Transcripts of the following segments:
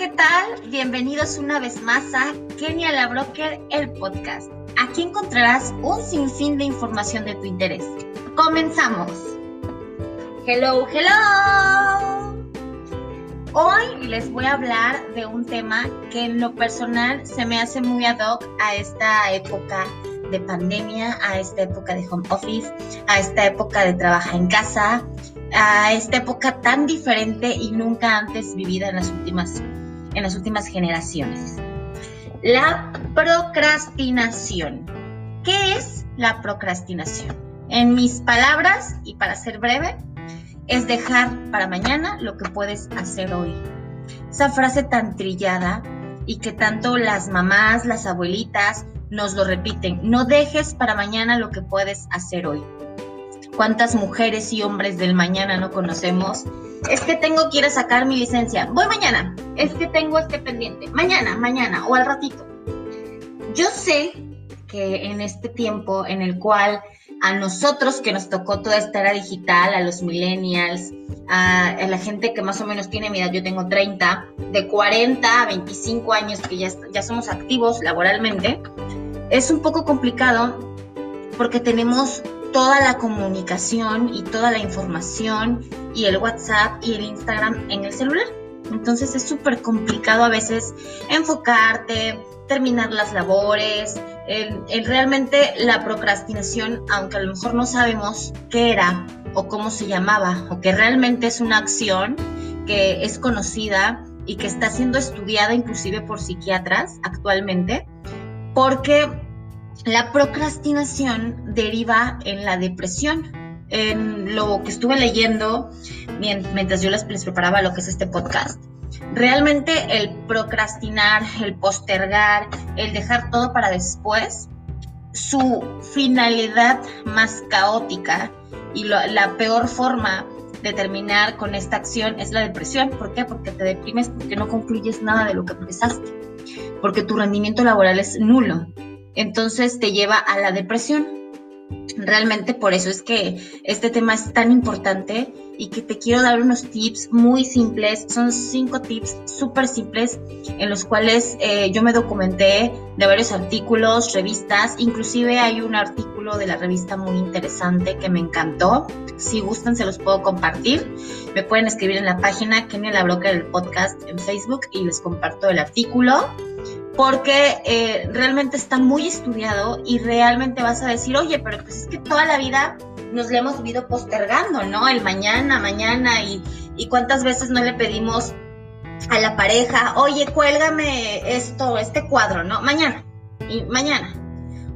¿qué tal? Bienvenidos una vez más a Kenia la Broker, el podcast. Aquí encontrarás un sinfín de información de tu interés. Comenzamos. Hello, hello. Hoy les voy a hablar de un tema que en lo personal se me hace muy ad hoc a esta época de pandemia, a esta época de home office, a esta época de trabajar en casa, a esta época tan diferente y nunca antes vivida en las últimas, en las últimas generaciones. La procrastinación. ¿Qué es la procrastinación? En mis palabras, y para ser breve, es dejar para mañana lo que puedes hacer hoy. Esa frase tan trillada y que tanto las mamás, las abuelitas nos lo repiten, no dejes para mañana lo que puedes hacer hoy. ¿Cuántas mujeres y hombres del mañana no conocemos? Es que tengo que ir a sacar mi licencia. Voy mañana. Es que tengo este pendiente. Mañana, mañana o al ratito. Yo sé que en este tiempo en el cual a nosotros que nos tocó toda esta era digital, a los millennials, a, la gente que más o menos tiene mi edad, yo tengo 30, de 40 a 25 años que ya, ya somos activos laboralmente, es un poco complicado porque tenemos toda la comunicación y toda la información y el WhatsApp y el Instagram en el celular. Entonces es súper complicado a veces enfocarte, terminar las labores. realmente la procrastinación, aunque a lo mejor no sabemos qué era o cómo se llamaba, o que realmente es una acción que es conocida y que está siendo estudiada inclusive por psiquiatras actualmente, porque la procrastinación deriva en la depresión. En lo que estuve leyendo mientras yo les, preparaba lo que es este podcast, realmente el procrastinar, el postergar, el dejar todo para después, su finalidad más caótica y la peor forma de terminar con esta acción es la depresión. ¿Por qué? Porque te deprimes porque no concluyes nada de lo que empezaste, porque tu rendimiento laboral es nulo entonces te lleva a la depresión. Realmente por eso es que este tema es tan importante y que te quiero dar unos tips muy simples. Son cinco tips súper simples en los cuales eh, yo me documenté de varios artículos, revistas. Inclusive hay un artículo de la revista muy interesante que me encantó. Si gustan se los puedo compartir. Me pueden escribir en la página Kenia la Broker del podcast en Facebook y les comparto el artículo porque eh, realmente está muy estudiado y realmente vas a decir, oye, pero pues es que toda la vida nos le hemos vivido postergando, ¿no? El mañana, mañana y, cuántas veces no le pedimos a la pareja, oye, cuélgame esto, este cuadro, ¿no? Mañana, y mañana.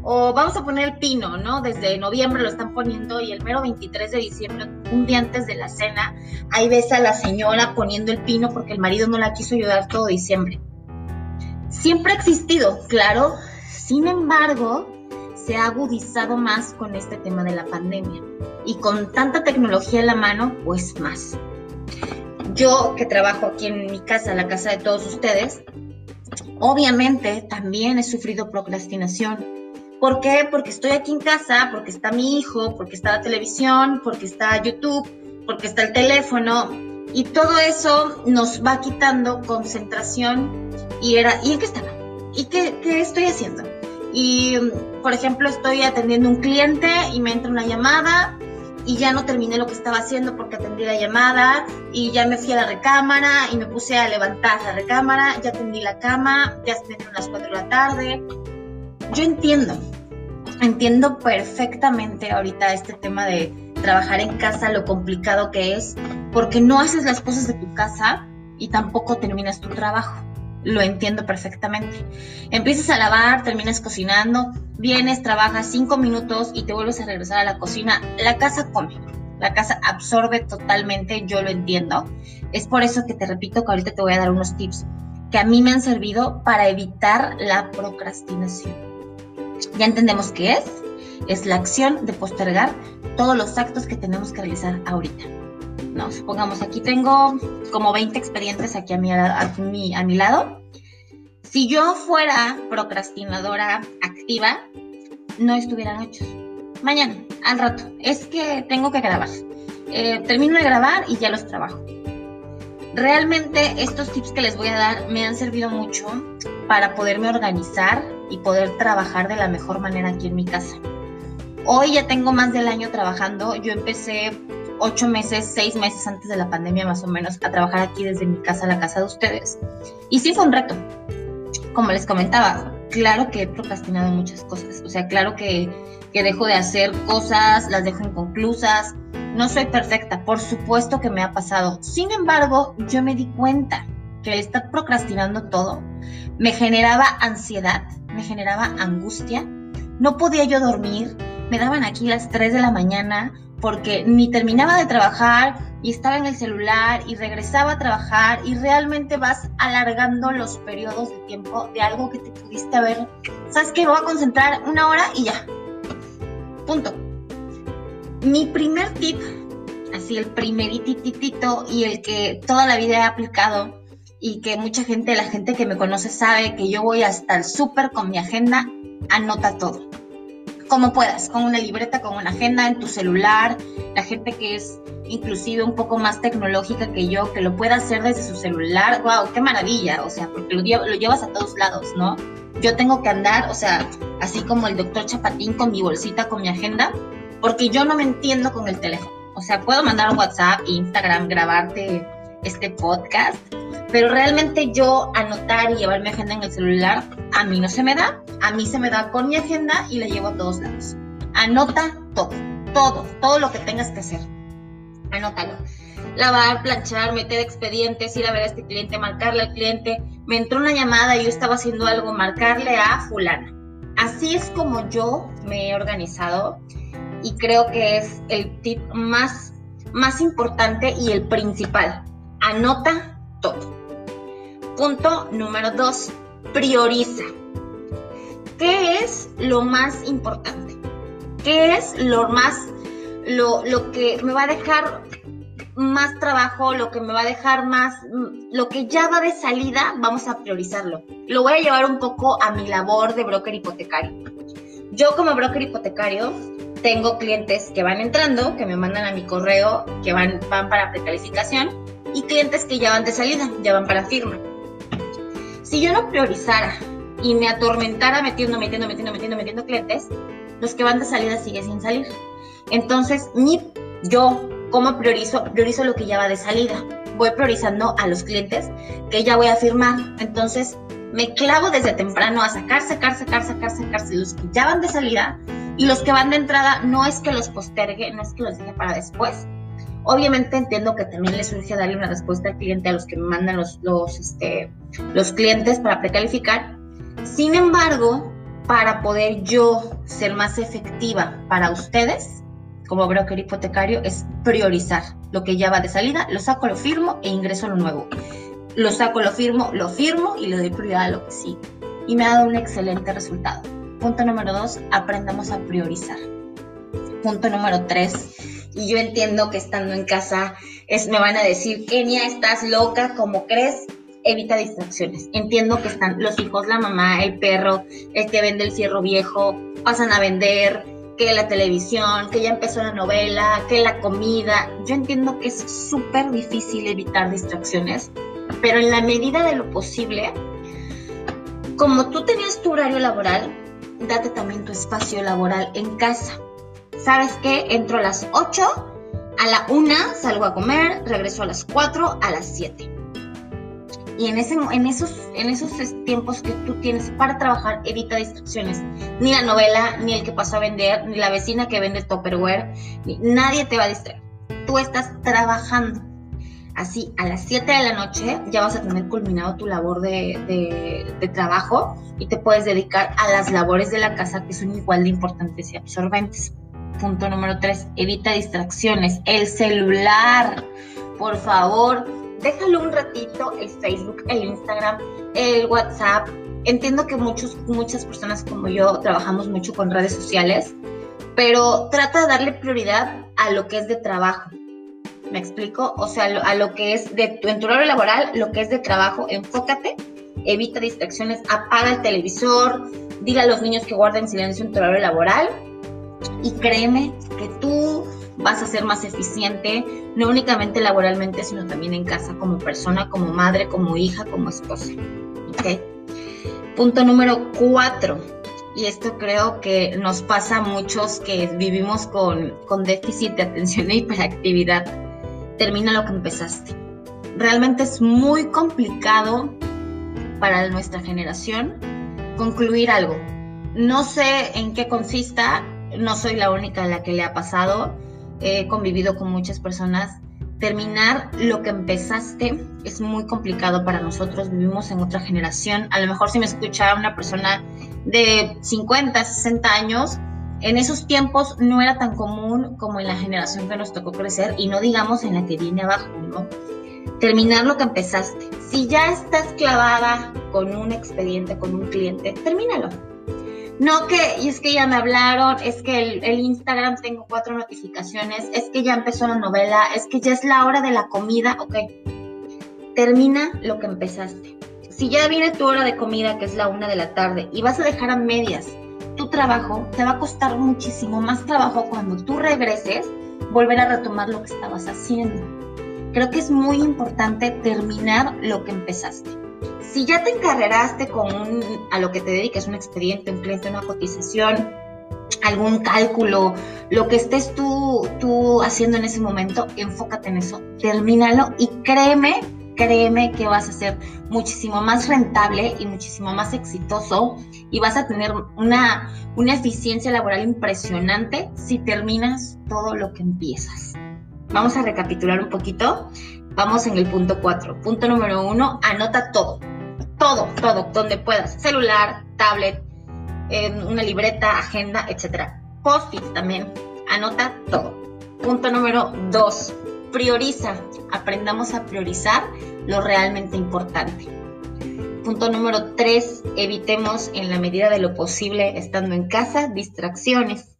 O vamos a poner el pino, ¿no? Desde noviembre lo están poniendo y el mero 23 de diciembre, un día antes de la cena, ahí ves a la señora poniendo el pino porque el marido no la quiso ayudar todo diciembre siempre ha existido, claro, sin embargo, se ha agudizado más con este tema de la pandemia y con tanta tecnología en la mano, pues más. Yo que trabajo aquí en mi casa, la casa de todos ustedes, obviamente también he sufrido procrastinación. ¿Por qué? Porque estoy aquí en casa, porque está mi hijo, porque está la televisión, porque está YouTube, porque está el teléfono, y todo eso nos va quitando concentración y era, ¿y en qué estaba? ¿Y qué, qué estoy haciendo? Y, por ejemplo, estoy atendiendo un cliente y me entra una llamada y ya no terminé lo que estaba haciendo porque atendí la llamada y ya me fui a la recámara y me puse a levantar la recámara, ya atendí la cama, ya se las 4 de la tarde. Yo entiendo, entiendo perfectamente ahorita este tema de trabajar en casa, lo complicado que es, porque no haces las cosas de tu casa y tampoco terminas tu trabajo. Lo entiendo perfectamente. Empiezas a lavar, terminas cocinando, vienes, trabajas cinco minutos y te vuelves a regresar a la cocina. La casa come, la casa absorbe totalmente, yo lo entiendo. Es por eso que te repito que ahorita te voy a dar unos tips que a mí me han servido para evitar la procrastinación. Ya entendemos qué es, es la acción de postergar todos los actos que tenemos que realizar ahorita. No, supongamos, aquí tengo como 20 expedientes aquí a mi, a mi, a mi lado. Si yo fuera procrastinadora activa, no estuvieran hechos. Mañana, al rato. Es que tengo que grabar. Eh, termino de grabar y ya los trabajo. Realmente estos tips que les voy a dar me han servido mucho para poderme organizar y poder trabajar de la mejor manera aquí en mi casa. Hoy ya tengo más del año trabajando. Yo empecé ocho meses, seis meses antes de la pandemia más o menos a trabajar aquí desde mi casa a la casa de ustedes. Y sí fue un reto. Como les comentaba, claro que he procrastinado muchas cosas. O sea, claro que, que dejo de hacer cosas, las dejo inconclusas. No soy perfecta, por supuesto que me ha pasado. Sin embargo, yo me di cuenta que el estar procrastinando todo me generaba ansiedad, me generaba angustia. No podía yo dormir, me daban aquí las 3 de la mañana porque ni terminaba de trabajar y estaba en el celular y regresaba a trabajar y realmente vas alargando los periodos de tiempo de algo que te pudiste haber. ¿Sabes qué? voy a concentrar una hora y ya. Punto. Mi primer tip, así el primerititito y el que toda la vida he aplicado y que mucha gente, la gente que me conoce sabe que yo voy hasta el súper con mi agenda, anota todo como puedas, con una libreta, con una agenda en tu celular, la gente que es inclusive un poco más tecnológica que yo, que lo pueda hacer desde su celular, wow, qué maravilla, o sea, porque lo, lo llevas a todos lados, ¿no? Yo tengo que andar, o sea, así como el doctor Chapatín con mi bolsita, con mi agenda, porque yo no me entiendo con el teléfono. O sea, puedo mandar un WhatsApp, Instagram, grabarte este podcast, pero realmente yo anotar y llevar mi agenda en el celular, a mí no se me da, a mí se me da con mi agenda y la llevo a todos lados. Anota todo, todo, todo lo que tengas que hacer. Anótalo. Lavar, planchar, meter expedientes, ir a ver a este cliente, marcarle al cliente. Me entró una llamada y yo estaba haciendo algo, marcarle a fulana. Así es como yo me he organizado y creo que es el tip más, más importante y el principal Anota todo. Punto número dos, prioriza. ¿Qué es lo más importante? ¿Qué es lo más, lo, lo que me va a dejar más trabajo, lo que me va a dejar más, lo que ya va de salida, vamos a priorizarlo. Lo voy a llevar un poco a mi labor de broker hipotecario. Yo como broker hipotecario tengo clientes que van entrando, que me mandan a mi correo, que van, van para precalificación y clientes que ya van de salida, ya van para firma. Si yo no priorizara y me atormentara metiendo, metiendo, metiendo, metiendo, metiendo clientes, los que van de salida siguen sin salir. Entonces, mi, yo, ¿cómo priorizo? Priorizo lo que ya va de salida. Voy priorizando a los clientes que ya voy a firmar. Entonces, me clavo desde temprano a sacar, sacar, sacar, sacar, sacar los que ya van de salida y los que van de entrada no es que los postergue, no es que los deje para después. Obviamente entiendo que también les surge darle una respuesta al cliente a los que me mandan los, los, este, los clientes para precalificar. Sin embargo, para poder yo ser más efectiva para ustedes, como broker hipotecario, es priorizar lo que ya va de salida, lo saco, lo firmo e ingreso lo nuevo. Lo saco, lo firmo, lo firmo y le doy prioridad a lo que sigue. Y me ha dado un excelente resultado. Punto número dos, aprendamos a priorizar. Punto número tres, y yo entiendo que estando en casa es, me van a decir, Kenia, estás loca, ¿cómo crees? Evita distracciones. Entiendo que están los hijos, la mamá, el perro, el que vende el fierro viejo, pasan a vender, que la televisión, que ya empezó la novela, que la comida. Yo entiendo que es súper difícil evitar distracciones, pero en la medida de lo posible, como tú tenías tu horario laboral, date también tu espacio laboral en casa. ¿Sabes qué? Entro a las 8, a la 1 salgo a comer, regreso a las 4, a las 7. Y en, esos, tiempos que tú tienes para trabajar, evita distracciones. Ni la novela, ni el que pasó a vender, ni la vecina que vende Tupperware, ni, nadie te va a distraer. Tú estás trabajando. Así, a las 7 de la noche ya vas a tener culminado tu labor de, trabajo y te puedes dedicar a las labores de la casa que son igual de importantes y absorbentes. Punto número tres, evita distracciones. El celular, por favor, déjalo un ratito, el Facebook, el Instagram, el WhatsApp. Entiendo que muchos, muchas personas como yo trabajamos mucho con redes sociales, pero trata de darle prioridad a lo que es de trabajo. ¿Me explico? O sea, a lo que es de tu, en laboral, lo que es de trabajo, enfócate, evita distracciones, apaga el televisor, dile a los niños que guarden silencio en tu horario laboral y créeme que tú vas a ser más eficiente, no únicamente laboralmente, sino también en casa, como persona, como madre, como hija, como esposa. ¿Ok? Punto número cuatro, y esto creo que nos pasa a muchos que vivimos con, con déficit de atención e hiperactividad. Termina lo que empezaste. Realmente es muy complicado para nuestra generación concluir algo. No sé en qué consista, no soy la única a la que le ha pasado, he convivido con muchas personas terminar lo que empezaste es muy complicado para nosotros, vivimos en otra generación. A lo mejor si me escucha una persona de 50, 60 años, en esos tiempos no era tan común como en la generación que nos tocó crecer y no digamos en la que viene abajo, ¿no? Terminar lo que empezaste. Si ya estás clavada con un expediente, con un cliente, termínalo no que, y es que ya me hablaron, es que el, Instagram tengo cuatro notificaciones, es que ya empezó la novela, es que ya es la hora de la comida, ok. Termina lo que empezaste. Si ya viene tu hora de comida, que es la una de la tarde, y vas a dejar a medias tu trabajo, te va a costar muchísimo más trabajo cuando tú regreses volver a retomar lo que estabas haciendo. Creo que es muy importante terminar lo que empezaste si ya te encarreraste con a lo que te dediques, un expediente, un cliente, una cotización, algún cálculo, lo que estés tú, tú haciendo en ese momento, enfócate en eso, termínalo y créeme, créeme que vas a ser muchísimo más rentable y muchísimo más exitoso y vas a tener una, una eficiencia laboral impresionante si terminas todo lo que empiezas. Vamos a recapitular un poquito. Vamos en el punto 4. Punto número 1, anota todo todo, todo, donde puedas, celular, tablet, en una libreta, agenda, etcétera. Post-it también, anota todo. Punto número dos, prioriza. Aprendamos a priorizar lo realmente importante. Punto número tres, evitemos en la medida de lo posible, estando en casa, distracciones.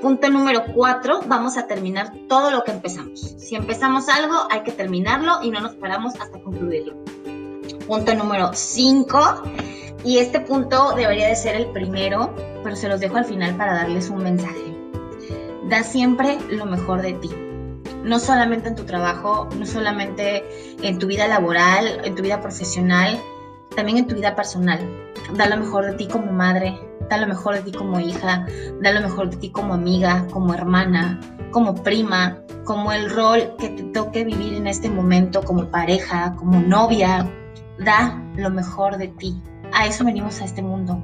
Punto número cuatro, vamos a terminar todo lo que empezamos. Si empezamos algo, hay que terminarlo y no nos paramos hasta concluirlo punto número 5. Y este punto debería de ser el primero, pero se los dejo al final para darles un mensaje. Da siempre lo mejor de ti. No solamente en tu trabajo, no solamente en tu vida laboral, en tu vida profesional, también en tu vida personal. Da lo mejor de ti como madre, da lo mejor de ti como hija, da lo mejor de ti como amiga, como hermana, como prima, como el rol que te toque vivir en este momento como pareja, como novia, da lo mejor de ti. A eso venimos a este mundo.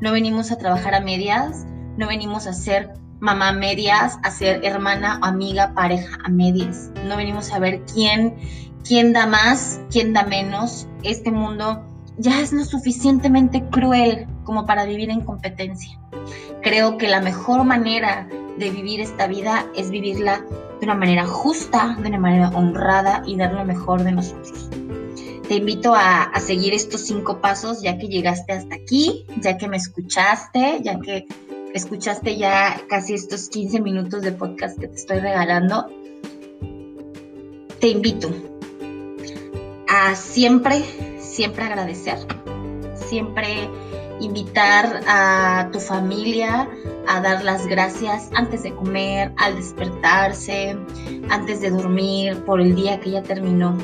No venimos a trabajar a medias, no venimos a ser mamá a medias, a ser hermana, amiga, pareja a medias. No venimos a ver quién, quién da más, quién da menos. Este mundo ya es lo suficientemente cruel como para vivir en competencia. Creo que la mejor manera de vivir esta vida es vivirla de una manera justa, de una manera honrada y dar lo mejor de nosotros. Te invito a, seguir estos cinco pasos ya que llegaste hasta aquí, ya que me escuchaste, ya que escuchaste ya casi estos 15 minutos de podcast que te estoy regalando. Te invito a siempre, siempre agradecer, siempre invitar a tu familia a dar las gracias antes de comer, al despertarse, antes de dormir, por el día que ya terminó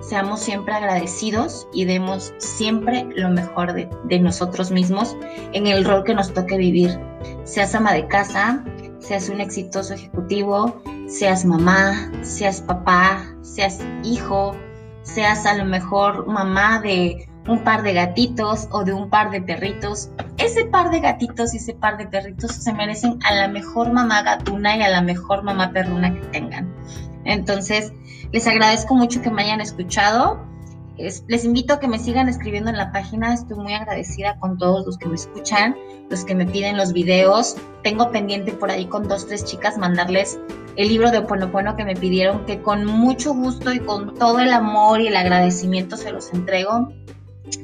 seamos siempre agradecidos y demos siempre lo mejor de, nosotros mismos en el rol que nos toque vivir. Seas ama de casa, seas un exitoso ejecutivo, seas mamá, seas papá, seas hijo, seas a lo mejor mamá de un par de gatitos o de un par de perritos. Ese par de gatitos y ese par de perritos se merecen a la mejor mamá gatuna y a la mejor mamá perruna que tengan. Entonces, les agradezco mucho que me hayan escuchado. les invito a que me sigan escribiendo en la página. Estoy muy agradecida con todos los que me escuchan, los que me piden los videos. Tengo pendiente por ahí con dos, tres chicas mandarles el libro de Bueno que me pidieron, que con mucho gusto y con todo el amor y el agradecimiento se los entrego.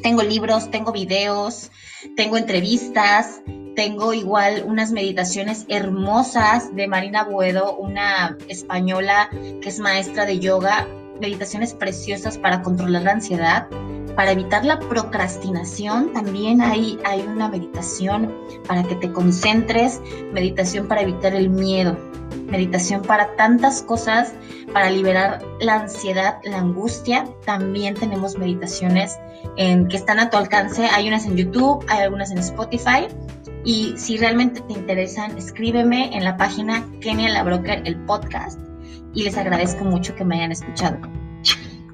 Tengo libros, tengo videos, tengo entrevistas, tengo igual unas meditaciones hermosas de Marina Buedo, una española que es maestra de yoga, meditaciones preciosas para controlar la ansiedad, para evitar la procrastinación. También hay, hay una meditación para que te concentres, meditación para evitar el miedo. Meditación para tantas cosas, para liberar la ansiedad, la angustia. También tenemos meditaciones en, que están a tu alcance. Hay unas en YouTube, hay algunas en Spotify. Y si realmente te interesan, escríbeme en la página Kenia La Broker, el podcast. Y les agradezco mucho que me hayan escuchado.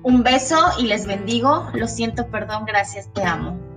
Un beso y les bendigo. Lo siento, perdón, gracias, te amo.